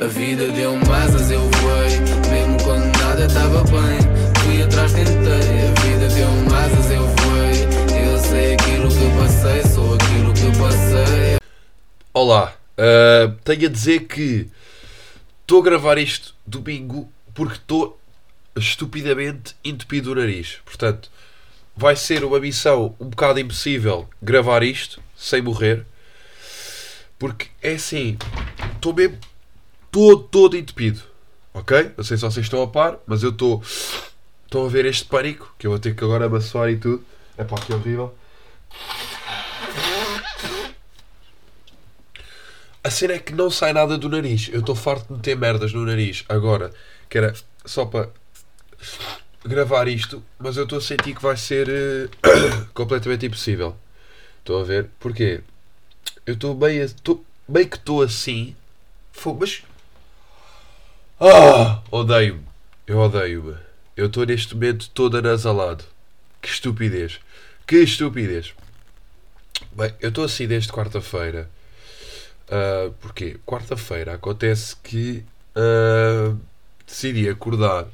A vida deu-me asas, eu voei. Mesmo quando nada estava bem, fui atrás, tentei. A vida deu-me asas, eu voei. Eu sei aquilo que passei, sou aquilo que passei. Olá, uh, tenho a dizer que estou a gravar isto domingo porque estou estupidamente entupido o nariz. Portanto, vai ser uma missão um bocado impossível gravar isto sem morrer. Porque é assim, estou mesmo todo, todo entupido. Ok? Não sei se vocês estão a par, mas eu estou. Estão a ver este pânico que eu vou ter que agora amassoar e tudo. É pá, que horrível. A cena é que não sai nada do nariz. Eu estou farto de meter merdas no nariz agora. Que era só para gravar isto. Mas eu estou a sentir que vai ser uh, completamente impossível. Estão a ver? Porquê? Eu estou bem, estou bem que estou assim. Fogo, mas. Ah! Odeio-me. Eu odeio-me. Eu estou neste momento todo anasalado. Que estupidez. Que estupidez. Bem, eu estou assim desde quarta-feira. Uh, porquê? Quarta-feira acontece que uh, decidi acordar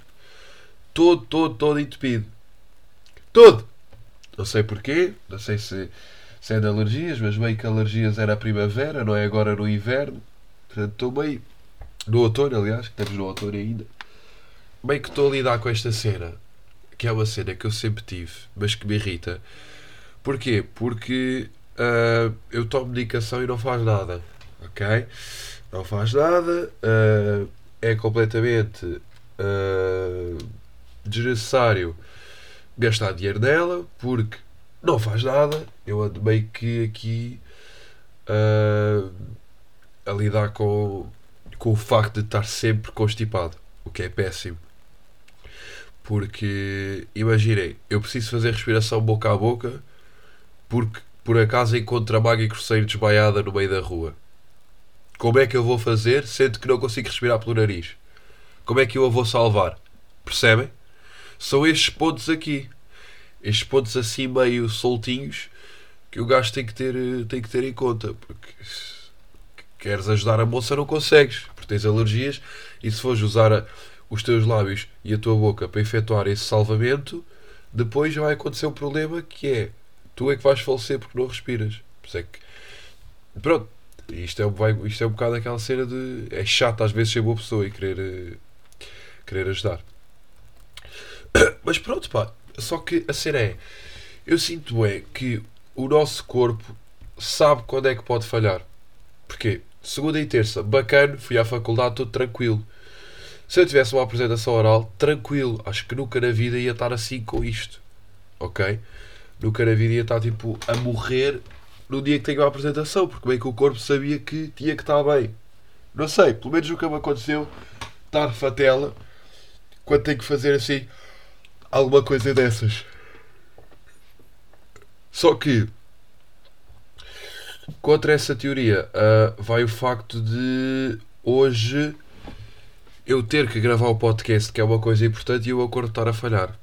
todo, todo, todo entupido. Todo! Não sei porquê, não sei se, se é de alergias, mas bem que alergias era a primavera, não é agora no inverno. Portanto, estou bem. No outono, aliás, que estamos no outono ainda. Bem que estou a lidar com esta cena, que é uma cena que eu sempre tive, mas que me irrita. Porquê? Porque uh, eu tomo medicação e não faz nada ok? Não faz nada, uh, é completamente uh, desnecessário gastar dinheiro nela porque não faz nada. Eu ando meio que aqui a lidar com, com o facto de estar sempre constipado, o que é péssimo. Porque imaginem, eu preciso fazer respiração boca a boca porque por acaso encontro a Maggie Cruzeiro desmaiada no meio da rua. Como é que eu vou fazer sendo que não consigo respirar pelo nariz? Como é que eu a vou salvar? Percebem? São estes pontos aqui. Estes pontos assim meio soltinhos que o gajo tem que ter, tem que ter em conta. Porque queres ajudar a moça não consegues. Porque tens alergias e se fores usar os teus lábios e a tua boca para efetuar esse salvamento, depois vai acontecer um problema que é tu é que vais falecer porque não respiras. É que, pronto, isto é, vai, isto é um bocado aquela cena de. É chato às vezes ser boa pessoa e querer, eh, querer ajudar. Mas pronto, pá. Só que a cena é. Eu sinto é que o nosso corpo sabe quando é que pode falhar. Porquê? Segunda e terça, bacana, fui à faculdade todo tranquilo. Se eu tivesse uma apresentação oral, tranquilo. Acho que nunca na vida ia estar assim com isto. Ok? Nunca na vida ia estar tipo a morrer no dia que tenho a apresentação, porque bem que o corpo sabia que tinha que estar bem. Não sei, pelo menos nunca me aconteceu estar fatela quando tenho que fazer assim alguma coisa dessas. Só que contra essa teoria uh, vai o facto de hoje eu ter que gravar o podcast, que é uma coisa importante, e o acordo estar a falhar.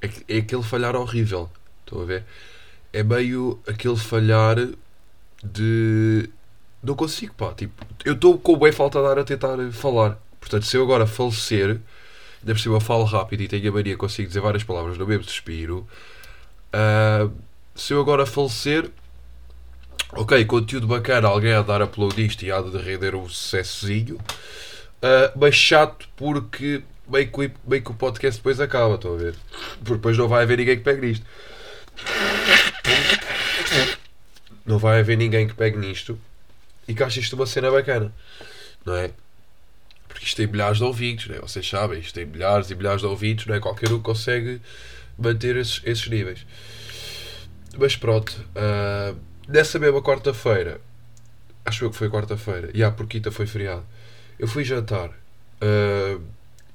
É, é aquele falhar horrível. Estão a ver? é meio aquele falhar de. Não consigo, pá. Tipo, eu estou com bem falta de ar a tentar falar. Portanto, se eu agora falecer, ainda por cima falo rápido e tenho a mania, consigo dizer várias palavras no mesmo suspiro. Uh, se eu agora falecer, ok, conteúdo bacana, alguém a dar upload disto e há de render um sucessozinho. Uh, mas chato porque meio que, meio que o podcast depois acaba, estão a ver? Porque depois não vai haver ninguém que pegue nisto. Não vai haver ninguém que pegue nisto e que ache isto uma cena bacana, não é? Porque isto tem milhares de ouvintes, não é? vocês sabem, isto tem milhares e milhares de ouvintes, não é? Qualquer um consegue manter esses, esses níveis. Mas pronto, uh, nessa mesma quarta-feira, acho eu que foi quarta-feira, e a porquita foi feriado, eu fui jantar uh,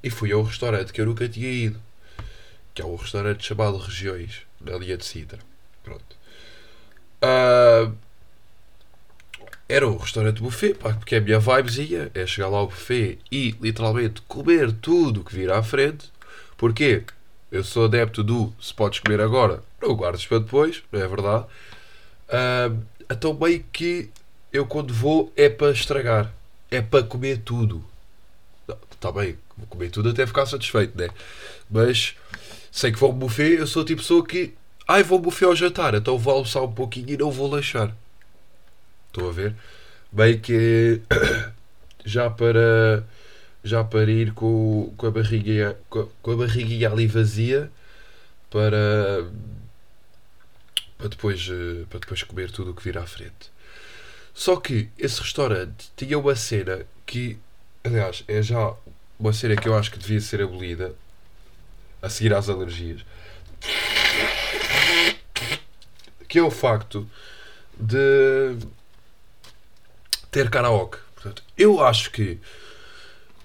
e fui a um restaurante que eu nunca tinha ido, que é um restaurante chamado Regiões, na linha de Sintra. Pronto. Uh, era um restaurante buffet, pá, porque é a minha vibezinha é chegar lá ao buffet e literalmente comer tudo que vir à frente. Porquê? Eu sou adepto do se podes comer agora, não guardes para depois, não é verdade? Uh, então, bem que eu quando vou é para estragar. é para comer tudo. Está bem, vou comer tudo até ficar satisfeito, né? Mas sei que vou um buffet, eu sou tipo pessoa que. Ai, vou um buffet ao jantar, então vou almoçar um pouquinho e não vou lanchar. Estão a ver? Bem que já para já para ir com, com a barriguinha com a barriguinha ali vazia para para depois eh, para depois comer tudo o que vir à frente. Só que esse restaurante tinha uma cena que, aliás, é já uma cena que eu acho que devia ser abolida a seguir às alergias. Que é o facto de ter karaoke. Portanto, eu acho que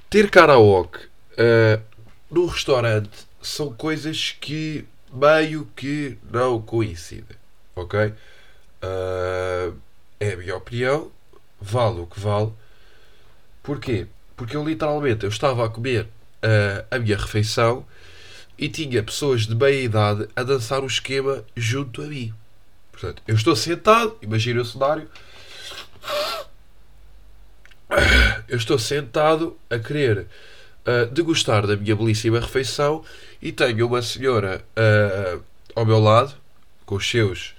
ter karaoke uh, no restaurante são coisas que meio que não coincidem. Ok? Uh, é a minha opinião. Vale o que vale. Porquê? Porque eu literalmente eu estava a comer uh, a minha refeição e tinha pessoas de meia idade a dançar o esquema junto a mim. Portanto, eu estou sentado, imagina o cenário. Eu estou sentado a querer uh, degustar da minha belíssima refeição e tenho uma senhora uh, ao meu lado, com os seus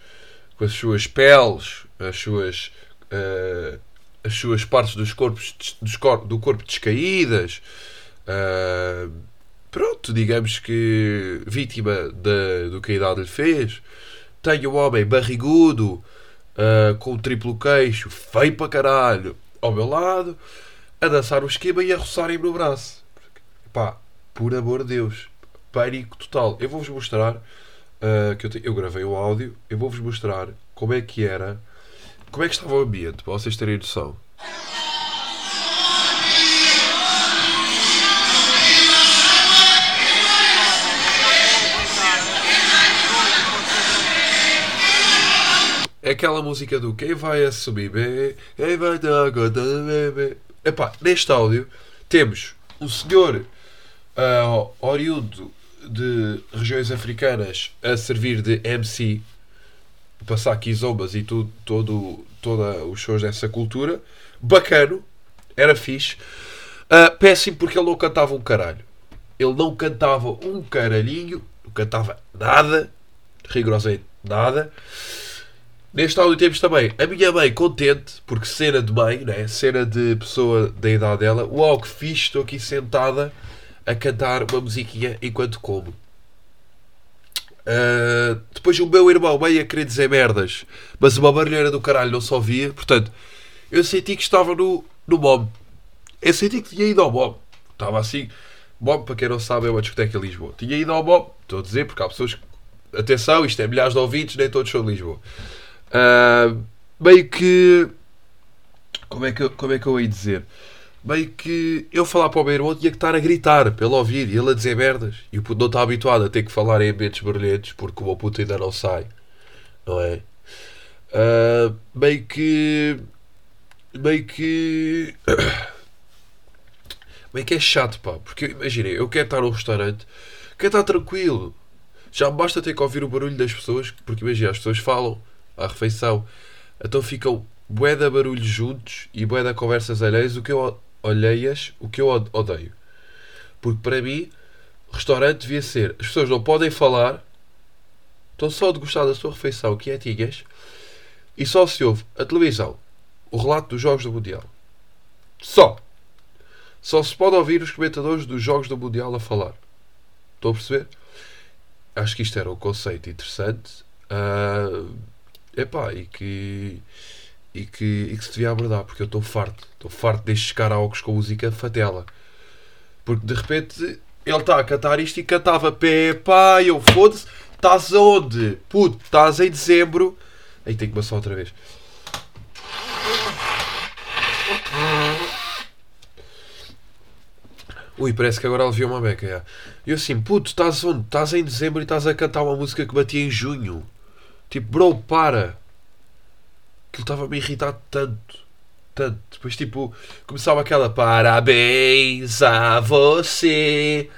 com as suas peles, as suas uh, as suas partes dos corpos dos cor do corpo descaídas. Uh, pronto, digamos que vítima de, do que a idade lhe fez. Tenho um homem barrigudo, uh, com um triplo queixo, feio para caralho, ao meu lado, a dançar o esquema e a roçarem no braço. Pá, por amor de Deus, pânico total. Eu vou-vos mostrar, uh, que eu, te, eu gravei o áudio, eu vou-vos mostrar como é que era, como é que estava o ambiente, para vocês terem noção. Aquela música do Quem vai assumir bem, quem vai dar conta do bebê. Epá, neste áudio temos um senhor uh, oriundo de regiões africanas a servir de MC, passar aqui zombas e tudo, todo, toda os shows dessa cultura. Bacano, era fixe. Uh, péssimo porque ele não cantava um caralho. Ele não cantava um caralhinho, não cantava nada, rigorosamente nada. Neste áudio temos também a minha mãe contente, porque cena de mãe, né? cena de pessoa da idade dela. Uau, que fixe, estou aqui sentada a cantar uma musiquinha enquanto como. Uh, depois o meu irmão meio a querer dizer merdas, mas uma barulheira do caralho não só via. Portanto, eu senti que estava no, no MOM. Eu senti que tinha ido ao MOM. Estava assim. MOM, para quem não sabe, é uma discoteca em Lisboa. Tinha ido ao MOM, estou a dizer, porque há pessoas que. Atenção, isto é milhares de ouvintes, nem todos são de Lisboa. Uh, meio que. Como é que, eu, como é que eu ia dizer? Meio que eu falar para o meu irmão tinha que estar a gritar pelo ouvir e ele a dizer merdas. E o puto não está habituado a ter que falar em ambientes barulhentos porque o meu puto ainda não sai. Não é? Uh, meio que. Meio que. meio que é chato, pá. Porque imaginei, eu quero estar num restaurante, quero estar tranquilo. Já basta ter que ouvir o barulho das pessoas, porque imagina, as pessoas falam à refeição. Então ficam bué de barulhos juntos e bué de conversas alheias, o que eu olheias, o que eu odeio. Porque para mim, restaurante devia ser, as pessoas não podem falar, estão só de gostar da sua refeição, que é tigas, e só se ouve a televisão, o relato dos jogos do Mundial. Só. Só se pode ouvir os comentadores dos jogos do Mundial a falar. Estão a perceber? Acho que isto era um conceito interessante. Uh, epá, e que e que, e que se devia abordar, porque eu estou farto, estou farto destes karaokes com música fatela. Porque de repente ele está a cantar isto e cantava pá, eu foda-se, estás aonde? Puto, estás em dezembro. Aí tem que passar outra vez. Ui, parece que agora aliviou uma beca. Já. E eu assim, puto, estás onde? Estás em dezembro e estás a cantar uma música que batia em junho. Tipo, bro, para. Aquilo estava-me a irritar tanto. Tanto. Depois, tipo, começava aquela parabéns a você.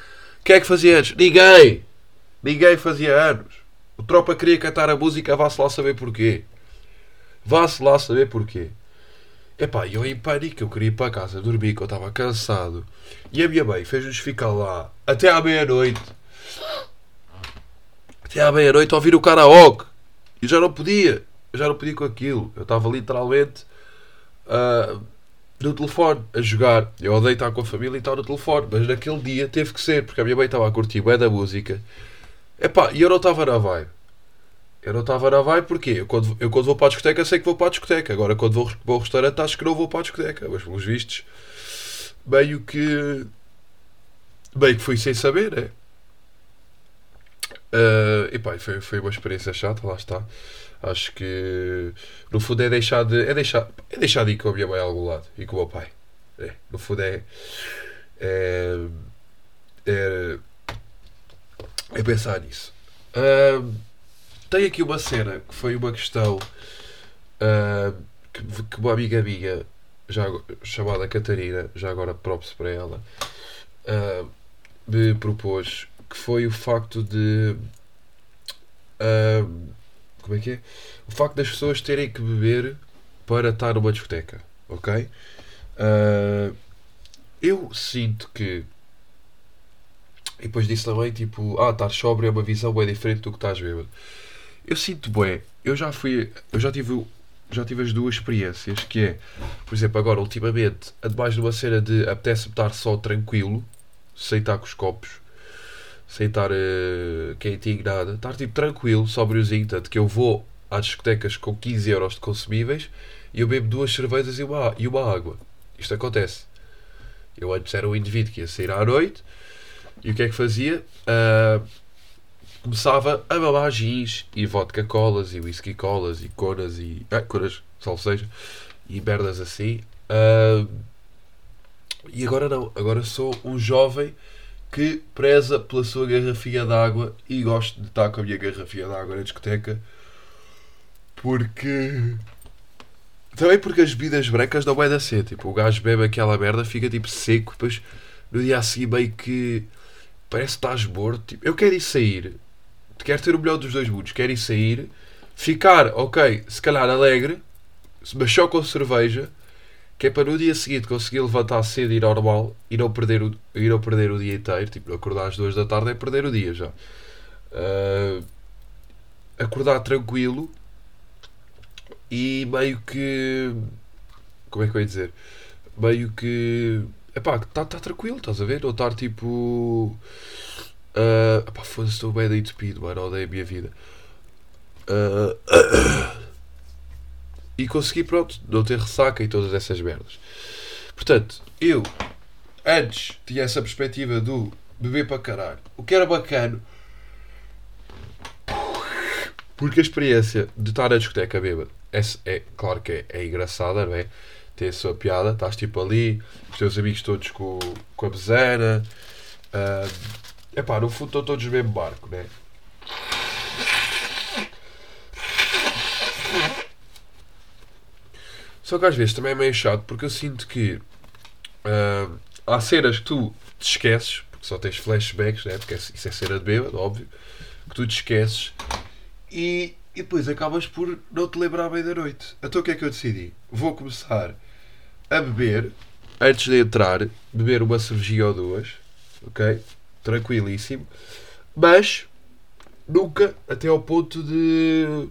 Quem é que fazia anos? Ninguém. Ninguém fazia anos. O tropa queria cantar a música, vá-se lá saber porquê. Vá-se lá saber porquê. Epá, eu em pânico, eu queria ir para casa dormir, que eu estava cansado. E a minha mãe fez-nos ficar lá até à meia-noite. Até à meia-noite a ouvir o karaoke. E já não podia. Eu já não podia com aquilo. Eu estava literalmente ah, no telefone a jogar. Eu odeio estar com a família e estar no telefone. Mas naquele dia teve que ser, porque a minha mãe estava a curtir bem da música. Epá, e eu não estava na vibe. Eu não estava na vibe porque eu quando, eu quando vou para a discoteca sei que vou para a discoteca. Agora quando vou, vou ao restaurante acho que não vou para a discoteca. Mas pelos vistos, meio que. Meio que fui sem saber, né? Uh, epá, foi, foi uma experiência chata, lá está. Acho que no fundo é deixar de. É deixar, é deixar de ir com a minha mãe a algum lado e com o meu pai. É, no fundo é. É. É, é pensar nisso. Uh, tem aqui uma cena que foi uma questão uh, que, que uma amiga minha, já, chamada Catarina, já agora props para ela, uh, me propôs que foi o facto de. Uh, como é que é? O facto das pessoas terem que beber para estar numa discoteca, ok? eu sinto que. E depois disse também, tipo, ah, estar sóbrio é uma visão bem diferente do que estás bêbado. Eu sinto bem, eu já fui, eu já tive, já tive as duas experiências, que é, por exemplo, agora ultimamente, ademais de uma cena de apetece-me estar só tranquilo, sem estar com os copos, sem estar uh, quentinho, nada, estar tipo tranquilo, sóbriozinho, tanto que eu vou às discotecas com 15 euros de consumíveis e eu bebo duas cervejas e uma, e uma água. Isto acontece. Eu antes era um indivíduo que ia sair à noite e o que é que fazia? Uh, começava a mamar gins e vodka colas e whisky colas e conas e. Ah, conas, salve seja. E merdas assim. Uh, e agora não. Agora sou um jovem que preza pela sua garrafinha de água e gosto de estar com a minha garrafinha de água na discoteca porque. Também porque as bebidas brancas não vai dar ser. Tipo, o gajo bebe aquela merda, fica tipo seco, depois no dia a seguir meio que parece que estás morto. Tipo, eu quero ir sair quer ter o melhor dos dois mundos, quer ir sair, ficar, ok, se calhar alegre, mas só com cerveja, que é para no dia seguinte conseguir levantar cedo e normal e não perder o, e não perder o dia inteiro. Tipo, acordar às duas da tarde é perder o dia já. Uh, acordar tranquilo e meio que. Como é que eu ia dizer? Meio que. Epá, está tá tranquilo, estás a ver? Ou estar tipo. Uh, pá, foda-se, estou bem de speed, mano, odeio a minha vida. Uh, e consegui, pronto, não ter ressaca e todas essas merdas. Portanto, eu antes tinha essa perspectiva do beber para caralho. O que era bacana. Porque a experiência de estar na discoteca bêbado é, é claro que é, é engraçada, não é? Tem a sua piada, estás tipo ali, os teus amigos todos com, com a bezana. Uh, é pá, no fundo estão todos no mesmo barco, né? Só que às vezes também é meio chato porque eu sinto que uh, há cenas que tu te esqueces, porque só tens flashbacks, né? porque isso é cena de bêbado, óbvio, que tu te esqueces e, e depois acabas por não te lembrar bem da noite. Então o que é que eu decidi? Vou começar a beber antes de entrar, beber uma cervejinha ou duas, ok? tranquilíssimo, mas nunca até ao ponto de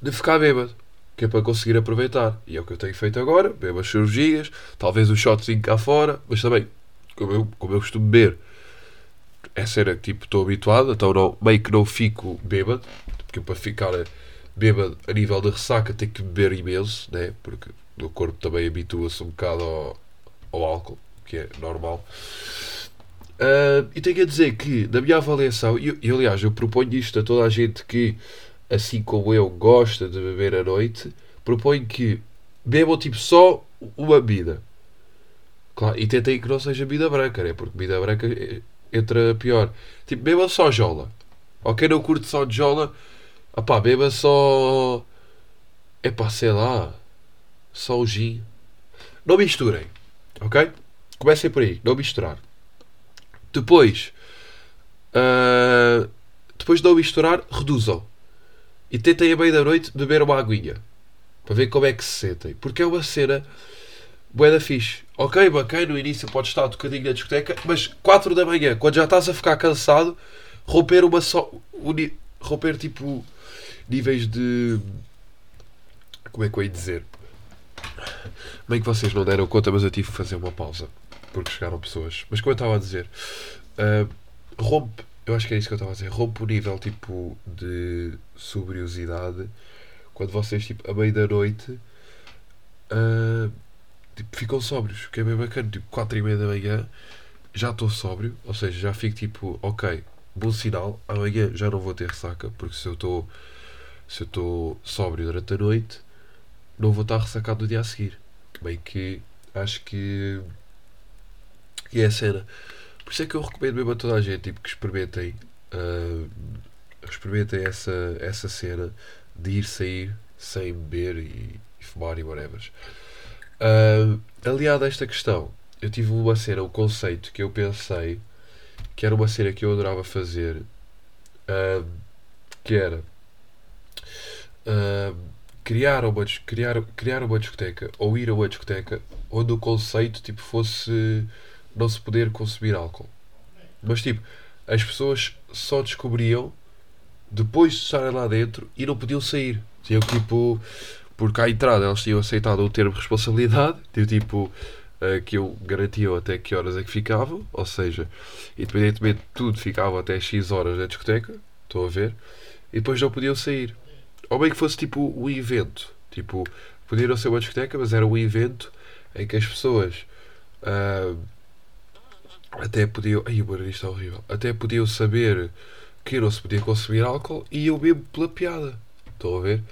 de ficar bêbado, que é para conseguir aproveitar. E é o que eu tenho feito agora, bebo as cirurgias, talvez o shotzinho cá fora, mas também, como eu, como eu costumo beber, é cena que tipo, estou habituado, então não, meio que não fico bêbado, porque para ficar bêbado a nível de ressaca tenho que beber imenso, né? porque o corpo também habitua-se um bocado ao, ao álcool que é normal. Uh, e tenho a dizer que, na minha avaliação, e, e aliás, eu proponho isto a toda a gente que, assim como eu, gosta de beber à noite, proponho que bebam tipo só uma bebida. Claro, e tentem que não seja bebida branca, né? porque bebida branca entra pior. Tipo, beba só jola. Ok, não curto só de jola, opá, beba só. É pá, sei lá. Só o gin. Não misturem, ok? Comecem por aí, não misturar. Depois, uh, depois de não misturar, reduzam. E tentem a meia da noite beber uma aguinha. Para ver como é que se sentem. Porque é uma cena bué da fixe. Ok, bacana, no início pode estar um bocadinho na discoteca, mas 4 da manhã, quando já estás a ficar cansado, romper uma só. uni- romper tipo níveis de. Como é que eu ia dizer? Bem que vocês não deram conta, mas eu tive que fazer uma pausa. Porque chegaram pessoas. Mas como eu estava a dizer, ah, rompe. Eu acho que é isso que eu estava a dizer. Rompe o nível tipo de sobriosidade quando vocês, tipo, a meio da noite, ah, tipo, ficam sóbrios. Que é bem bacana. Tipo, 4 e meia da manhã, já estou sóbrio. Ou seja, já fico tipo, ok, bom sinal. Amanhã já não vou ter ressaca. Porque se eu estou se eu estou sóbrio durante a noite, não vou estar ressacado no dia a seguir. Bem que acho que, que é a cena. Por isso é que eu recomendo mesmo a toda a gente tipo, que experimentem, ah, experimentem essa, essa cena de ir sair sem beber e, e fumar e whatever. Uh, aliado a esta questão, eu tive uma cena, um conceito que eu pensei que era uma cena que eu adorava fazer, ah, que era ah, criar, uma, criar, criar uma discoteca ou ir a uma discoteca onde o conceito tipo, fosse não se poder consumir álcool. Mas tipo, as pessoas só descobriam depois de estarem lá dentro e não podiam sair. Tinham tipo, porque à entrada eles tinham aceitado o termo de responsabilidade, tinham, tipo, eh, que eu garantia até que horas é que ficavam, ou seja, independentemente de tudo, ficavam até X horas na discoteca, estou a ver, e depois não podiam sair. Ou bem que fosse tipo um evento, tipo, podia não ser uma discoteca, mas era um evento em que as pessoas ah, até podiam. Ai, o barulho está horrível. Até podiam saber que não se podia consumir álcool e eu bebo pela piada. Estão a ver?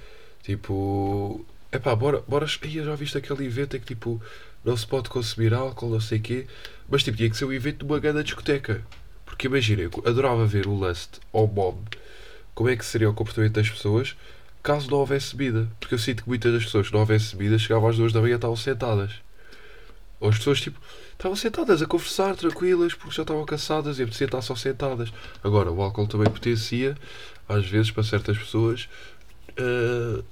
Tipo. Epá, bora. bora ai, eu já viste aquele evento em que tipo. Não se pode consumir álcool, não sei o quê. Mas tipo, tinha que ser um evento de uma grande discoteca. Porque imagina, eu adorava ver o Lust ou Bob. Como é que seria o comportamento das pessoas caso não houvesse bebida. Porque eu sinto que muitas das pessoas que não houvesse bebida chegavam às duas da manhã e estavam sentadas. Ou as pessoas tipo. Estavam sentadas a conversar, tranquilas, porque já estavam cansadas e apetecia estar só sentadas. Agora, o álcool também potencia, às vezes, para certas pessoas, eh,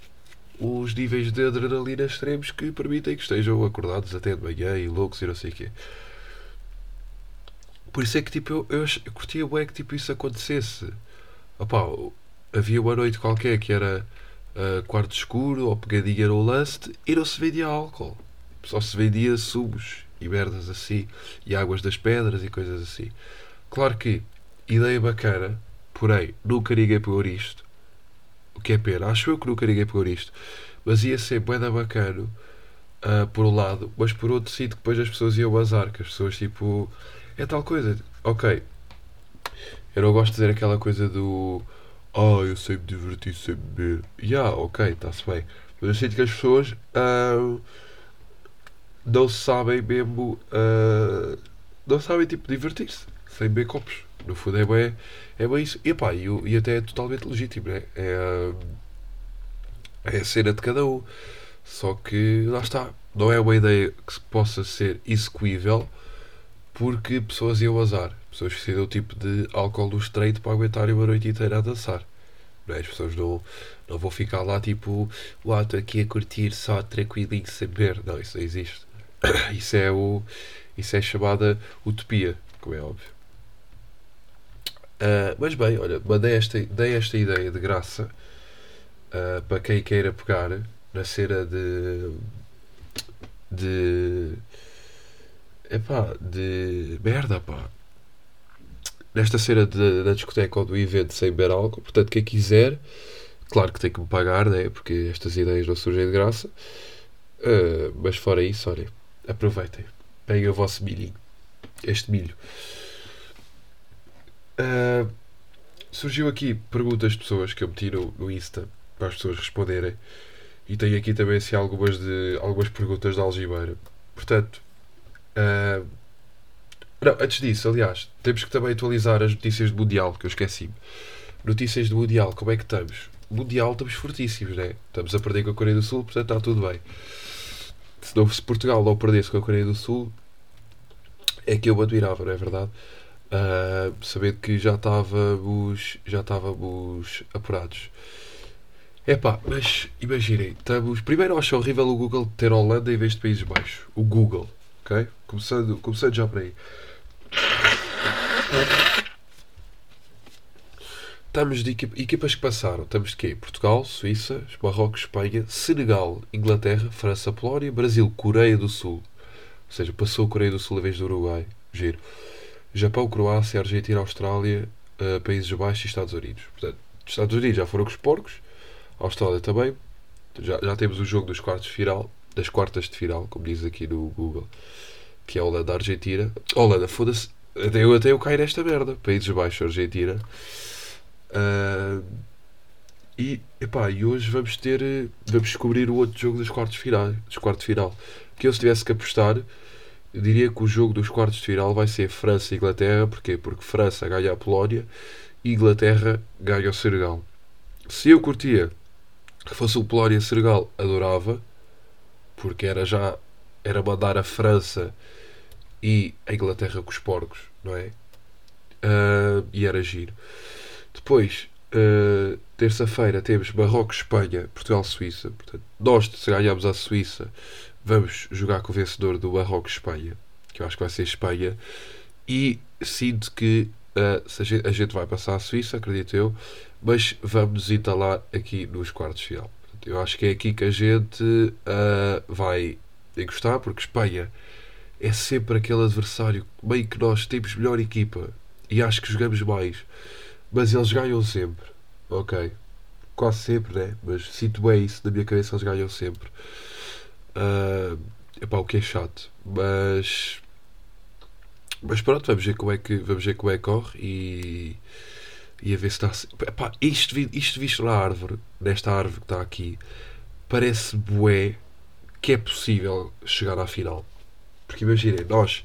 os níveis de adrenalina extremos que permitem que estejam acordados até de manhã e loucos e não sei o quê. Por isso é que tipo, eu, eu, eu curtia bué que tipo, isso acontecesse. Opá, havia uma noite qualquer que era ah, quarto escuro ou pegadinha no lust e não se vendia álcool. Só se vendia sumos e merdas assim, e águas das pedras e coisas assim. Claro que, ideia bacana, porém, nunca ninguém pegou isto. O que é pena. Acho eu que nunca ninguém pegou isto. Mas ia ser bué da bacano, ah, por um lado, mas por outro sinto que depois as pessoas iam bazar, que as pessoas tipo. É tal coisa. Ok. Eu não gosto de dizer aquela coisa do. Ah, eu sei me divertir sem beber. Ya, ok, está-se bem. Mas eu sinto que as pessoas ah, não sabem mesmo. ah, não sabem tipo divertir-se sem beber copos. No fundo é bem, é bem isso. E, pá, e, e até é totalmente legítimo, né? É, ah, é a cena de cada um. Só que lá está. Não é uma ideia que possa ser execuível porque pessoas iam azar. Pessoas precisam tipo de álcool do estreito para aguentarem uma noite inteira a dançar. Não é? As pessoas não, não vão ficar lá tipo, uau, estou aqui a curtir só tranquilinho sem beber. Não, isso não existe. Isso é, o, isso é chamada utopia, como é óbvio. Ah, mas bem, olha, mandei esta, dei esta ideia de graça ah, para quem queira pegar na cena de. de. epá, de merda, pá. Nesta cena de, da discoteca ou do evento sem beber álcool, portanto, quem quiser, claro que tem que me pagar, né? Porque estas ideias não surgem de graça. Ah, mas fora isso, olhem, aproveitem, peguem o vosso milhinho, este milho. Ah, surgiu aqui perguntas de pessoas que eu meti no, no Insta para as pessoas responderem. E tenho aqui também assim, algumas, de, algumas perguntas de Algibeira. Portanto, ah, não, antes disso, aliás, temos que também atualizar as notícias do Mundial, que eu esqueci-me. Notícias do Mundial, como é que estamos? Mundial estamos fortíssimos, né? Estamos a perder com a Coreia do Sul, portanto está tudo bem. Se, se Portugal não perdesse com a Coreia do Sul, é que eu admirava, não é verdade? Ah, sabendo que já estávamos, já estávamos apurados. Epá, mas imaginem, estamos. Primeiro acho horrível o Google ter Holanda em vez de Países Baixos. O Google, ok? Começando, começando já por aí. Estamos de equipa- equipas que passaram. Estamos de quê? Portugal, Suíça, Marrocos, Espanha, Senegal, Inglaterra, França, Polónia, Brasil, Coreia do Sul. Ou seja, passou a Coreia do Sul em vez do Uruguai. Giro. Japão, Croácia, Argentina, Austrália, eh, Países Baixos e Estados Unidos. Portanto, Estados Unidos já foram com os porcos. Austrália também. Já, já temos o jogo dos quartos de final. Das quartas de final, como diz aqui no Google. Que é a Holanda, Argentina. Holanda, foda-se. Até eu, até eu caio nesta merda. Países Baixos, Argentina. Ah, e, epá, e hoje vamos ter. Vamos descobrir o outro jogo dos quartos de final. Dos quartos final. Que eu, se tivesse que apostar, diria que o jogo dos quartos de final vai ser França e Inglaterra. Porquê? Porque França ganha a Polónia e Inglaterra ganha o Senegal. Se eu curtia que fosse o Polónia-Senegal, adorava. Porque era já. Era mandar a França e a Inglaterra com os porcos, não é? Ah, e era giro. Depois, uh, terça-feira, temos Marrocos-Espanha, Portugal-Suíça. Portanto, nós, se ganharmos a Suíça, vamos jogar com o vencedor do Marrocos-Espanha, que eu acho que vai ser Espanha. E sinto que uh, a, gente, a gente vai passar a Suíça, acredito eu, mas vamos entalar aqui nos quartos de final. Portanto, eu acho que é aqui que a gente uh, vai encostar, porque Espanha é sempre aquele adversário meio que nós temos melhor equipa e acho que jogamos mais. Mas eles ganham sempre. Ok. Quase sempre, né? Mas sinto bem isso na minha cabeça, eles ganham sempre. Uh, epá, o que é chato. Mas. Mas pronto, vamos ver como é que, vamos ver como é que corre e. E a ver se está. Epá, isto, isto visto na árvore, nesta árvore que está aqui, parece bué que é possível chegar à final. Porque imaginem, nós,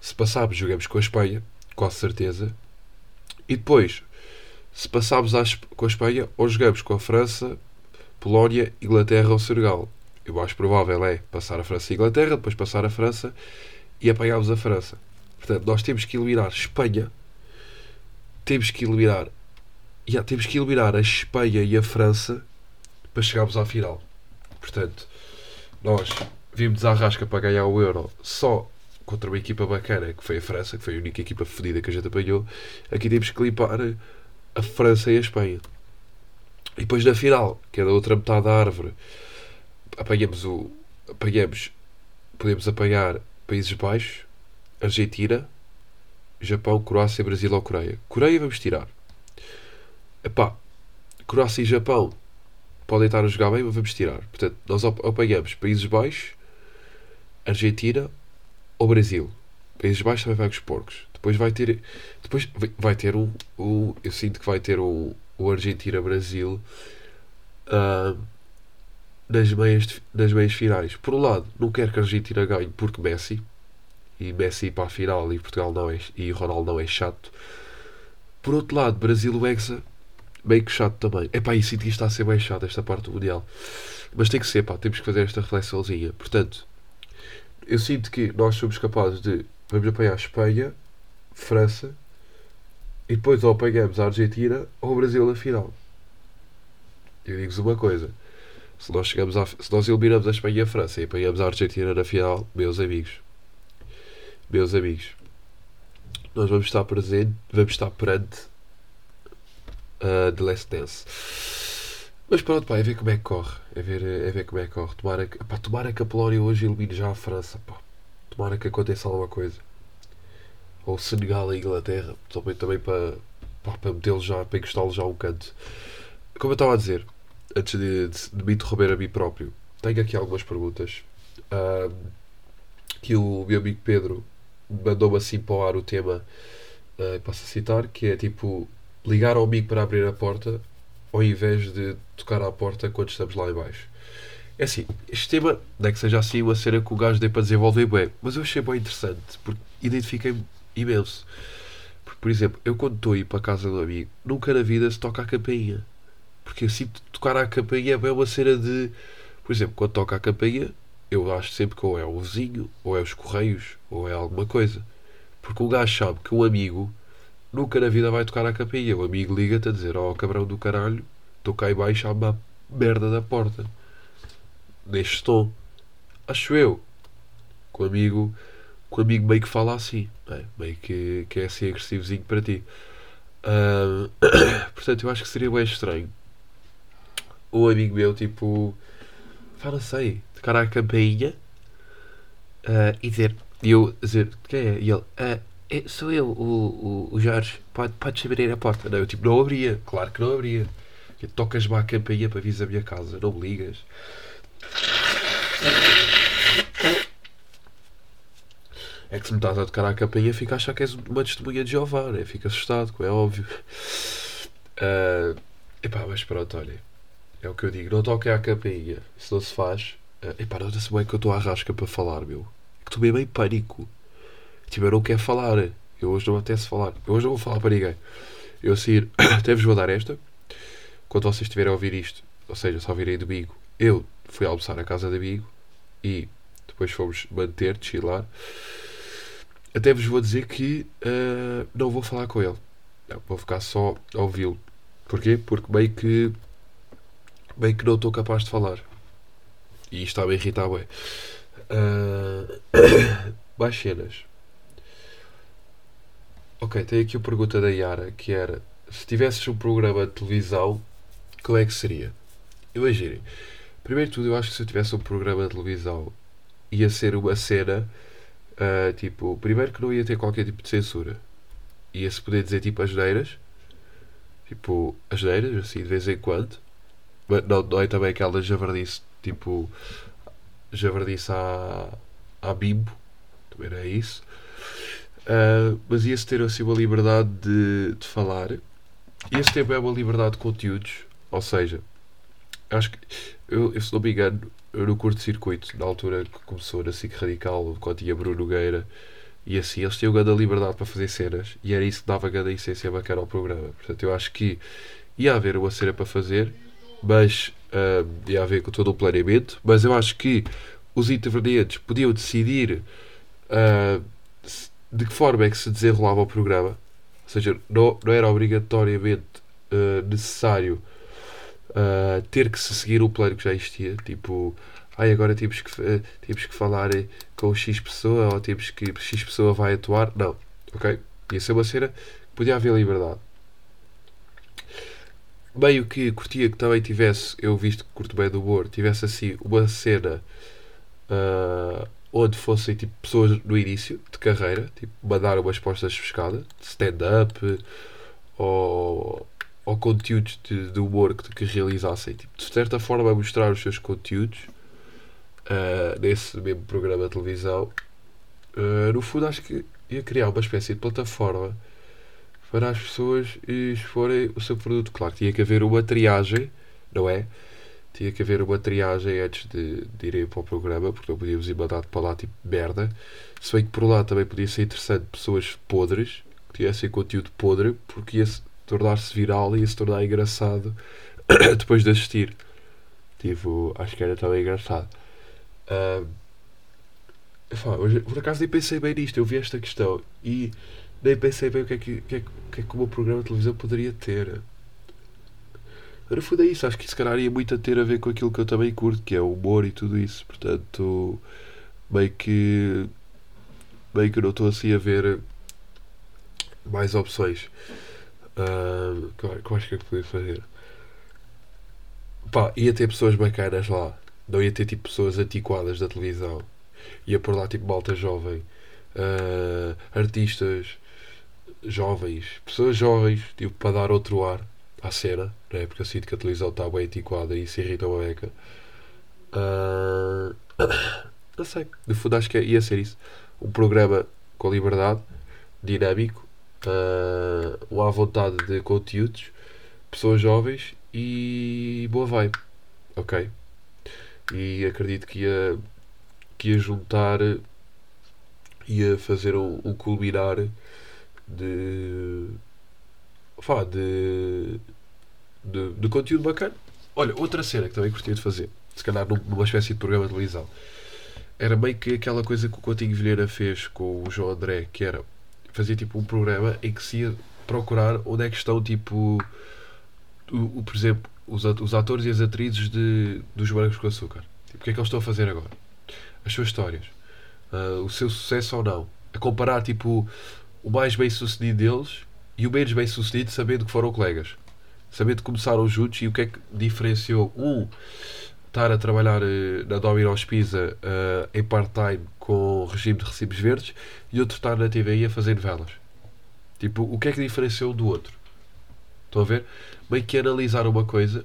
se passarmos, jogamos com a Espanha, quase certeza. E depois, se Esp- com a Espanha, ou jogamos com a França, Polónia, Inglaterra ou Senegal. E o mais provável é passar a França e Inglaterra, depois passar a França e apanharmos a França. Portanto, nós temos que eliminar Espanha, temos que eliminar, Já, temos que eliminar a Espanha e a França para chegarmos à final. Portanto, nós vimos a rasca para ganhar o Euro só contra uma equipa bacana, que foi a França, que foi a única equipa fodida que a gente apanhou. Aqui temos que limpar a França e a Espanha. E depois na final, que é da outra metade da árvore, apanhamos o. apanhamos. podemos apanhar Países Baixos, Argentina, Japão, Croácia, Brasil ou Coreia. Coreia vamos tirar. Epá, Croácia e Japão podem estar a jogar bem, mas vamos tirar. Portanto, nós ap- apanhamos Países Baixos, Argentina ou Brasil. Países Baixos também vai com os porcos. Depois vai ter. Depois vai- ter um. um eu sinto que vai ter um, o Argentina-Brasil ah, nas, meias, nas meias finais. Por um lado, não quero que a Argentina ganhe porque Messi. E Messi para a final e Portugal não é. E Ronaldo não é chato. Por outro lado, Brasil Hexa meio que chato também. Epá, e sinto que isto está a ser bem chato esta parte do Mundial. Mas tem que ser, pá, temos que fazer esta reflexãozinha. Portanto, eu sinto que nós somos capazes de. Vamos apanhar Espanha, França e depois ou apanhamos a Argentina ou o Brasil na final. Eu digo-vos uma coisa: se nós, chegamos se nós eliminamos a Espanha e a França e apanhamos a Argentina na final, meus amigos, meus amigos, nós vamos estar presente, vamos estar perante a The Last Dance. Mas pronto, pá, é ver como é que corre. É ver, é ver como é que corre. Tomara que, pá, tomara que a Polónia hoje elimine já a França, pá. Tomara que aconteça alguma coisa. Ou Senegal e Inglaterra, também, também para, para metê-los já, para encostá-los já a um canto. Como eu estava a dizer, antes de, de, de me interromper a mim próprio, tenho aqui algumas perguntas. Que o meu amigo Pedro mandou-me assim para o ar o tema, ah, posso citar, que é tipo ligar ao amigo para abrir a porta ao invés de tocar à porta quando estamos lá em baixo. É assim, este tema, não é que seja assim uma cena que o gajo dê para desenvolver bem, mas eu achei bem interessante, porque identifiquei-me imenso. Por exemplo, eu quando estou a ir para a casa do amigo, nunca na vida se toca a campainha. Porque eu sinto que tocar à campainha é uma cena de... Por exemplo, quando toca a campainha, eu acho sempre que ou é o vizinho, ou é os correios, ou é alguma coisa. Porque o gajo sabe que um amigo nunca na vida vai tocar a campainha. O amigo liga-te a dizer: Ó cabrão do caralho, estou cá em baixo a, ma- merda da porta. Neste tom. Acho eu. Com o amigo, com o amigo meio que fala assim. É? Meio que, que é assim agressivozinho para ti. Portanto, eu acho que seria bem estranho. Um amigo meu, tipo, fala sei, tocar à campainha uh, e dizer, e eu dizer, quem é? E ele, uh, é, sou eu, o, o, o Jorge, pode, podes abrir a porta. Não, eu tipo, não abria, claro que não abria. Tocas-me à campainha para vir a minha casa, não me ligas. É que se me estás a tocar à campainha, fica a achar que és uma testemunha de Jeová, né? Fica assustado, é óbvio. Uh, epá, mas pronto, olha. É o que eu digo, não toquem à campainha. Se não se faz. Uh, epá, nota-se bem que eu estou à rasca para falar, meu. É que estou bem em pânico. Tipo, eu não quero falar. Eu hoje não apetece falar. Eu hoje não vou falar para ninguém. Eu seguir, até vos vou dar esta. Quando vocês estiverem a ouvir isto, ou seja, só ouvirem domingo, eu fui almoçar à casa de Bigo e depois fomos manter, chilar. Até vos vou dizer que uh, não vou falar com ele. Não, vou ficar só a ouvi-lo. Porquê? Porque bem que bem que não estou capaz de falar. E isto está a me irritar bem. Uh, mais cenas. Ok, tem aqui a pergunta da Yara que era se tivesses um programa de televisão, como é que seria? Imaginem, primeiro de tudo, eu acho que se eu tivesse um programa de televisão ia ser uma cena Uh, tipo, primeiro que não ia ter qualquer tipo de censura. Ia-se poder dizer tipo as neiras. Tipo, as neiras, assim, de vez em quando. Mas não, não é também aquela javardice, tipo, javardice à, à bimbo. Também não é isso. Uh, mas ia-se ter assim uma liberdade de, de falar. E esse tempo é uma liberdade de conteúdos. Ou seja, acho que, eu, eu se não me engano, no curto-circuito, na altura que começou na SIC Radical, quando tinha Bruno Nogueira, e assim, eles tinham grande liberdade para fazer cenas, e era isso que dava grande essência bacana ao programa. Portanto, eu acho que ia haver uma cena para fazer, mas uh, ia haver com todo o planeamento, mas eu acho que os intervenientes podiam decidir uh, de que forma é que se desenrolava o programa, ou seja, não, não era obrigatoriamente uh, necessário uh, ter que se seguir o plano que já existia, tipo, ai, agora temos que, uh, temos que falar com X pessoa ou temos que X pessoa vai atuar. Não, ok? Ia ser uma cena que podia haver liberdade. Meio que curtia que também tivesse, eu visto que curto bem do humor, tivesse assim uma cena uh, onde fossem tipo, pessoas no início de carreira, tipo, mandar umas postas pescada, stand-up ou ou conteúdos de, de humor que, realizassem. Tipo, de certa forma, mostrar os seus conteúdos uh, nesse mesmo programa de televisão. Uh, no fundo, acho que ia criar uma espécie de plataforma para as pessoas exporem o seu produto. Claro, tinha que haver uma triagem, não é? Tinha que haver uma triagem antes de, de irem para o programa, porque não podíamos ir mandado para lá tipo merda. Se bem que por lá também podia ser interessante pessoas podres, que tivessem conteúdo podre, porque ia tornar-se viral e se tornar engraçado depois de assistir. Tipo, acho que era também engraçado. Uh, por acaso nem pensei bem nisto, eu vi esta questão e nem pensei bem o que é que, que, é, que, é que o meu programa de televisão poderia ter. No fundo é isso, acho que se calhar ia muito a ter a ver com aquilo que eu também curto, que é o humor e tudo isso. Portanto, meio que. meio que não estou assim a ver mais opções. Uh, que eu acho que é que podia fazer? Pá, ia ter pessoas bacanas lá. Não ia ter tipo pessoas antiquadas da televisão. Ia por lá tipo malta jovem. Uh, artistas jovens. Pessoas jovens, tipo, para dar outro ar à cena. Não é? Porque eu sinto que a televisão está bem antiquada e se irrita uma beca. Uh, não sei. No fundo acho que ia ser isso. Um programa com liberdade, dinâmico, uh, o à vontade de conteúdos, pessoas jovens e boa vibe. Ok? E acredito que ia, que ia juntar, ia fazer o, o culminar de. De, de, de conteúdo bacana. Olha, outra cena que também gostaria de fazer, se calhar numa espécie de programa de televisão, era meio que aquela coisa que o Coutinho Vilheira fez com o João André, que era fazia tipo um programa em que se ia procurar onde é que estão tipo o, o por exemplo os, os atores e as atrizes de, dos Brancos com Açúcar. Tipo, o que é que eles estão a fazer agora? As suas histórias. Ah, o seu sucesso ou não. A comparar, tipo, o mais bem sucedido deles e o menos bem sucedido, sabendo que foram colegas. Sabendo que começaram juntos e o que é que diferenciou um estar a trabalhar eh, na Domino's Pizza eh, em part-time com regime de recibos verdes e outro estar na TVI a fazer novelas. Tipo, o que é que diferenciou do outro? Estão a ver? Meio que analisar uma coisa,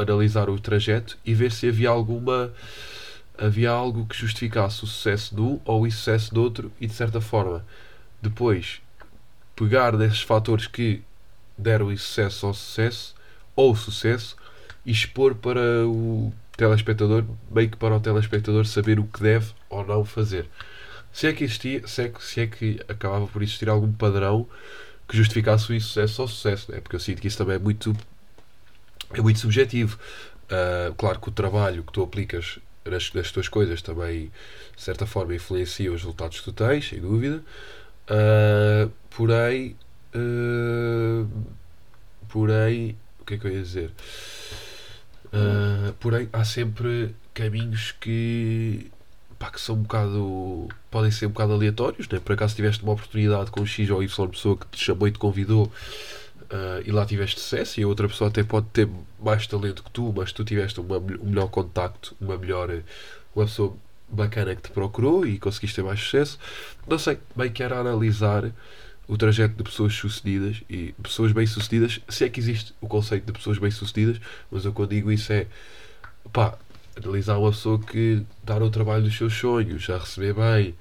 analisar o trajeto e ver se havia alguma. Havia algo que justificasse o sucesso de um ou o insucesso do outro e de certa forma depois pegar desses fatores que deram insucesso ao sucesso ou sucesso e expor para o telespectador, meio que para o telespectador saber o que deve ou não fazer. Se é que existia, se é que, se é que acabava por existir algum padrão que justificasse o insucesso ou sucesso, né? porque eu sinto que isso também é muito, é muito subjetivo. Ah, claro que o trabalho que tu aplicas nas, nas tuas coisas também, de certa forma, influencia os resultados que tu tens, sem dúvida. Ah, porém, ah, porém, o que é que eu ia dizer? Ah, porém, há sempre caminhos que, pá, que são um bocado. podem ser um bocado aleatórios, né? Por acaso tiveste uma oportunidade com X ou Y pessoa que te chamou e te convidou ah, e lá tiveste sucesso, e a outra pessoa até pode ter mais talento que tu, mas tu tiveste uma, um melhor contacto, uma melhor. uma pessoa bacana que te procurou e conseguiste ter mais sucesso. Não sei, bem que era analisar o trajeto de pessoas sucedidas e pessoas bem-sucedidas, se é que existe o conceito de pessoas bem-sucedidas, mas eu quando digo isso é pá, analisar uma pessoa que está no trabalho dos seus sonhos, a receber bem,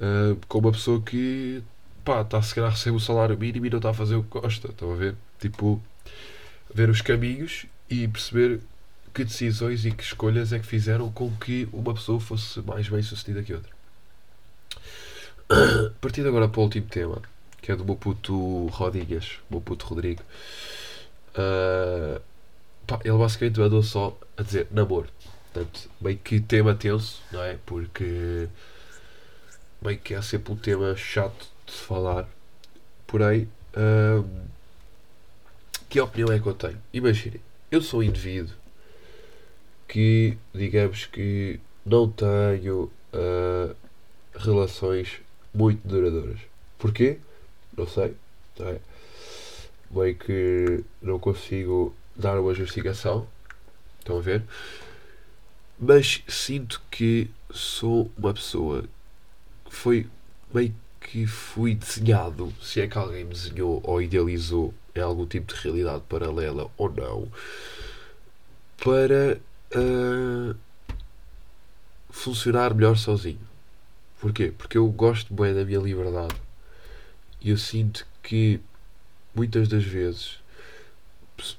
ah, com uma pessoa que pá, está se calhar a receber o salário mínimo e não está a fazer o que gosta, estão a ver? Tipo, ver os caminhos e perceber que decisões e que escolhas é que fizeram com que uma pessoa fosse mais bem sucedida que outra. Partindo agora para o último tema, que é do meu puto Rodrigues, meu puto Rodrigo. Ah, pá, ele basicamente mandou só a dizer namoro. Portanto, meio que tema tenso, não é? Porque meio que é sempre um tema chato de se falar. Porém, ah, que opinião é que eu tenho? Imaginem, eu sou um indivíduo que, digamos que, não tenho ah, relações muito duradouras. Porquê? Não sei. Não é? Meio que não consigo dar uma justificação. Estão a ver? Mas sinto que sou uma pessoa que foi meio que fui desenhado, se é que alguém me desenhou ou idealizou em algum tipo de realidade paralela ou não, para ah, funcionar melhor sozinho. Porquê? Porque eu gosto bem da minha liberdade eu sinto que muitas das vezes,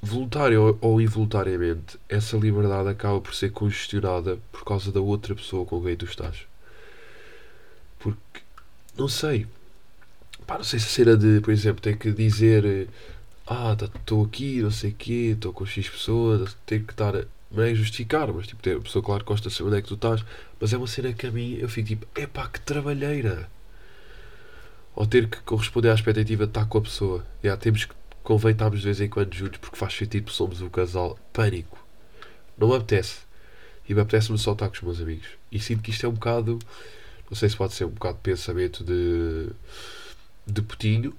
voluntário ou- involuntariamente, essa liberdade acaba por ser congestionada por causa da outra pessoa com quem tu estás. Porque, não sei, pá, não sei se a cena de, por exemplo, ter que dizer ah, estou aqui, não sei o quê, estou com X pessoas, ter que estar, não é justificar, mas tipo, ter, a pessoa claro gosta de saber onde é que tu estás, mas é uma cena que a mim eu fico tipo, epá, que trabalheira. Ou ter que corresponder à expectativa de estar com a pessoa. Já temos que convém estarmos de vez em quando juntos porque faz sentido somos o casal. Pânico. Não me apetece. E me apetece-me só estar com os meus amigos. E sinto que isto é um bocado. Não sei se pode ser um bocado de pensamento de. de putinho.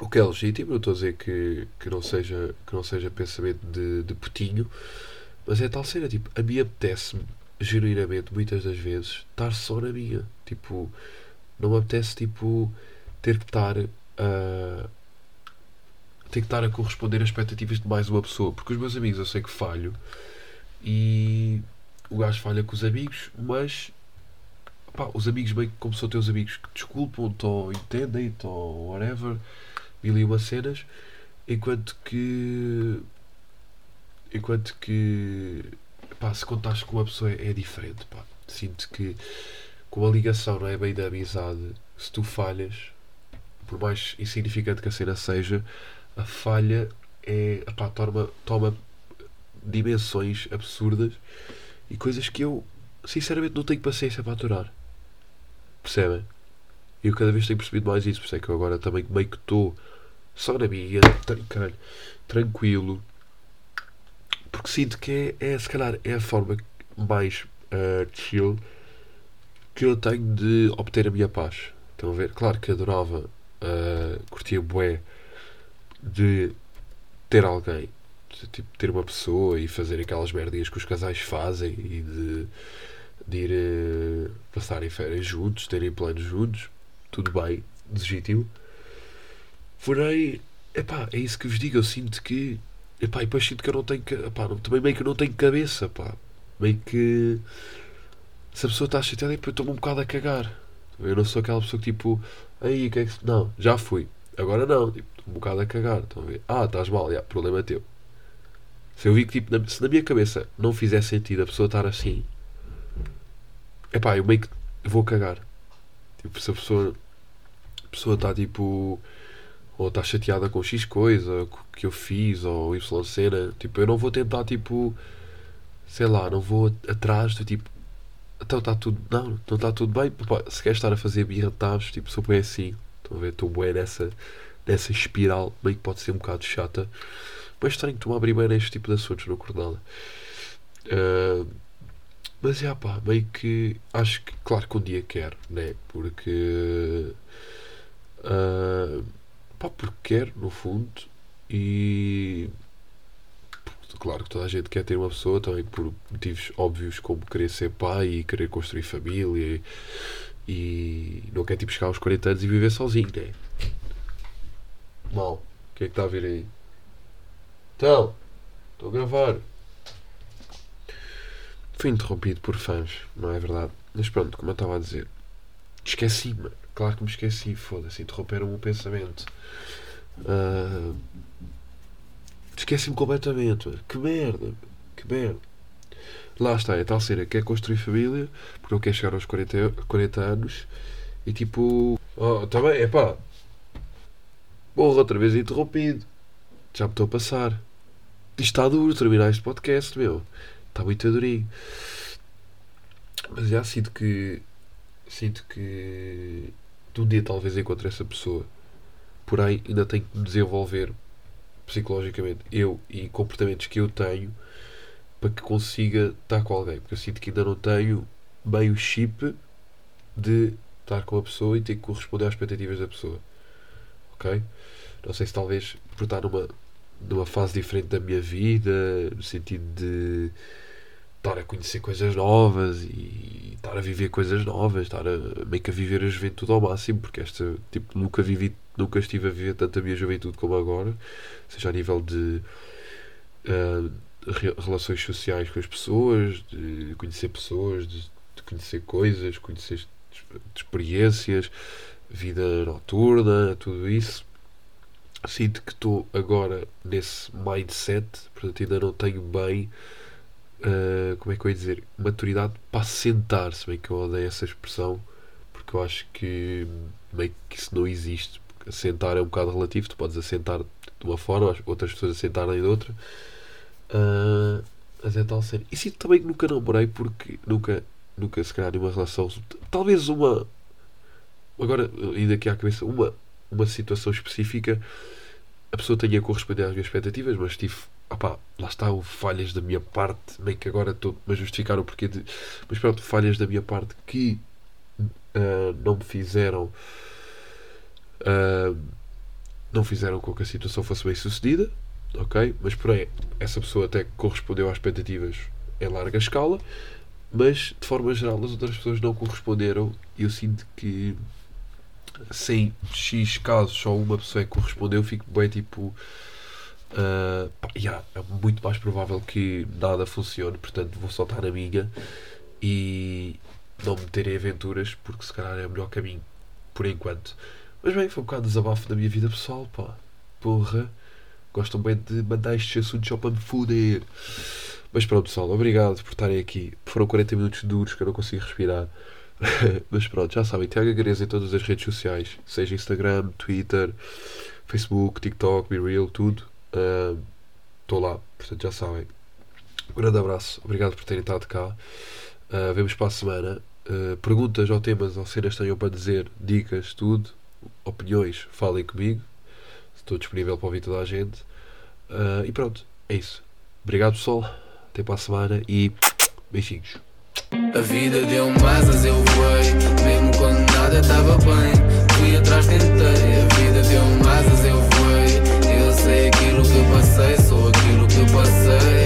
O que é legítimo. Não estou a dizer que, que, não, seja, que não seja pensamento de, de putinho. Mas é tal cena. Tipo, a mim apetece-me, genuinamente, muitas das vezes, estar só na minha. Tipo, não me apetece, tipo, ter que estar a. ter que estar a corresponder às expectativas de mais uma pessoa. Porque os meus amigos eu sei que falho e o gajo falha com os amigos, mas pá, os amigos bem como são teus amigos que desculpam-te ou entendem-te ou whatever, mil e uma cenas, enquanto que enquanto que pá, se contares com uma pessoa é, é diferente, pá. Sinto que com a ligação não é bem da amizade, se tu falhas, por mais insignificante que a cena seja, a falha é, epá, toma, toma dimensões absurdas e coisas que eu sinceramente não tenho paciência para aturar. Percebem? Eu cada vez tenho percebido mais isso, por isso é que eu agora também meio que estou só na minha, caralho, tranquilo, porque sinto que é, é se calhar é a forma mais uh, chill que eu tenho de obter a minha paz. Estão a ver? Claro que adorava, uh, curtia bué de ter alguém, de, tipo, ter uma pessoa e fazer aquelas merdinhas que os casais fazem e de, de ir uh, passarem férias juntos, terem planos juntos, tudo bem, legítimo. Porém, epá, é isso que vos digo, eu sinto que epá, e depois sinto que eu não tenho epá, também meio que eu não tenho cabeça, pá. meio que se a pessoa está chateada, eu estou-me um bocado a cagar. Eu não sou aquela pessoa que tipo, aí, que é que. Não, já fui. Agora não, tipo, um bocado a cagar. Estão a ver? Ah, estás mal, já, problema é teu. Se eu vi que, tipo, na, se na minha cabeça não fizer sentido a pessoa estar assim, é pá, eu meio que vou cagar. Tipo, se a pessoa, a pessoa está tipo, ou está chateada com X coisa que eu fiz, ou Y cena, tipo, eu não vou tentar, tipo, sei lá, não vou atrás do tipo, então está tudo. Não, não está tudo bem. Pá, se quer estar a fazer birratados, tipo, sou bem assim. Estão a ver? Estou bem nessa, nessa espiral, meio que pode ser um bocado chata. Mas tenho que tomar bem neste tipo de assuntos, não curto nada. Uh, mas é pá, meio que. Acho que, claro que um dia quero, né? Porque. Uh, pá, porque quero, no fundo. E claro que toda a gente quer ter uma pessoa também por motivos óbvios como querer ser pai e querer construir família e, e não quer tipo chegar aos 40 anos e viver sozinho, né? Mal, o que é que está a vir aí? Então, estou a gravar. Fui interrompido por fãs, não é verdade? Mas pronto, como eu estava a dizer, esqueci-me, claro que me esqueci, foda-se, interromperam o pensamento. Uh, Esqueci-me completamente. Que merda. Que merda. Lá está, é tal cena. Quer construir família, porque não quer chegar aos 40, 40 anos. E tipo. Oh, também, é pá. Porra, outra vez interrompido. Já me estou a passar. Isto está duro terminar este podcast, meu. Está muito durinho. Mas já sinto que. Sinto que. Um dia talvez encontre essa pessoa. Porém, ainda tenho que me desenvolver psicologicamente, eu e comportamentos que eu tenho para que consiga estar com alguém. Porque eu sinto que ainda não tenho bem o chip de estar com a pessoa e ter que corresponder às expectativas da pessoa. Ok? Não sei se talvez por estar numa, numa fase diferente da minha vida, no sentido de estar a conhecer coisas novas e estar a viver coisas novas, estar a meio que a viver a juventude ao máximo, porque esta tipo nunca vivi, nunca estive a viver tanto a minha juventude como agora, seja a nível de uh, relações sociais com as pessoas, de conhecer pessoas, de, de conhecer coisas, conhecer experiências, vida noturna, tudo isso. Sinto que estou agora nesse mindset, portanto ainda não tenho bem uh, como é que eu ia dizer, maturidade para sentar, se bem que eu odeio essa expressão, porque eu acho que meio que isso não existe. Assentar é um bocado relativo, tu podes assentar de uma forma, outras pessoas assentarem de outra. Uh, mas é tal sério. E sinto também que nunca namorei porque nunca, nunca se calhar numa relação, talvez uma, agora ainda aqui à cabeça, uma, uma situação específica, a pessoa tenha correspondido às minhas expectativas, mas tive lá está o falhas da minha parte, meio que agora estou a justificar o porquê de. Mas pronto, falhas da minha parte que uh, não me fizeram. Uh, não fizeram com que a situação fosse bem sucedida, ok? Mas porém, essa pessoa até correspondeu às expectativas em larga escala, mas de forma geral as outras pessoas não corresponderam e eu sinto que sem X casos só uma pessoa é que correspondeu, fico bem tipo Uh, yeah, é muito mais provável que nada funcione, portanto vou soltar a minha e não me meter em aventuras porque se calhar é o melhor caminho por enquanto. Mas bem, foi um bocado de desabafo da minha vida pessoal, pá. Porra, gostam bem de mandar estes assuntos só para me foder. Mas pronto, pessoal, obrigado por estarem aqui. Foram 40 minutos duros que eu não consigo respirar. Mas pronto, já sabem, Tiago Gareza em todas as redes sociais, seja Instagram, Twitter, Facebook, TikTok, BeReal, tudo. Estou uh, lá, portanto já sabem. Um grande abraço, obrigado por terem estado cá. Uh, vemos para a semana. Uh, perguntas ou temas ou cenas tenham para dizer, dicas, tudo, opiniões, falem comigo. Estou disponível para ouvir toda a gente. Uh, e pronto, é isso. Obrigado, pessoal. Até para a semana e beijinhos. A vida deu-me asas, eu voei. Mesmo quando nada estava bem. sei, sou aquilo que passei.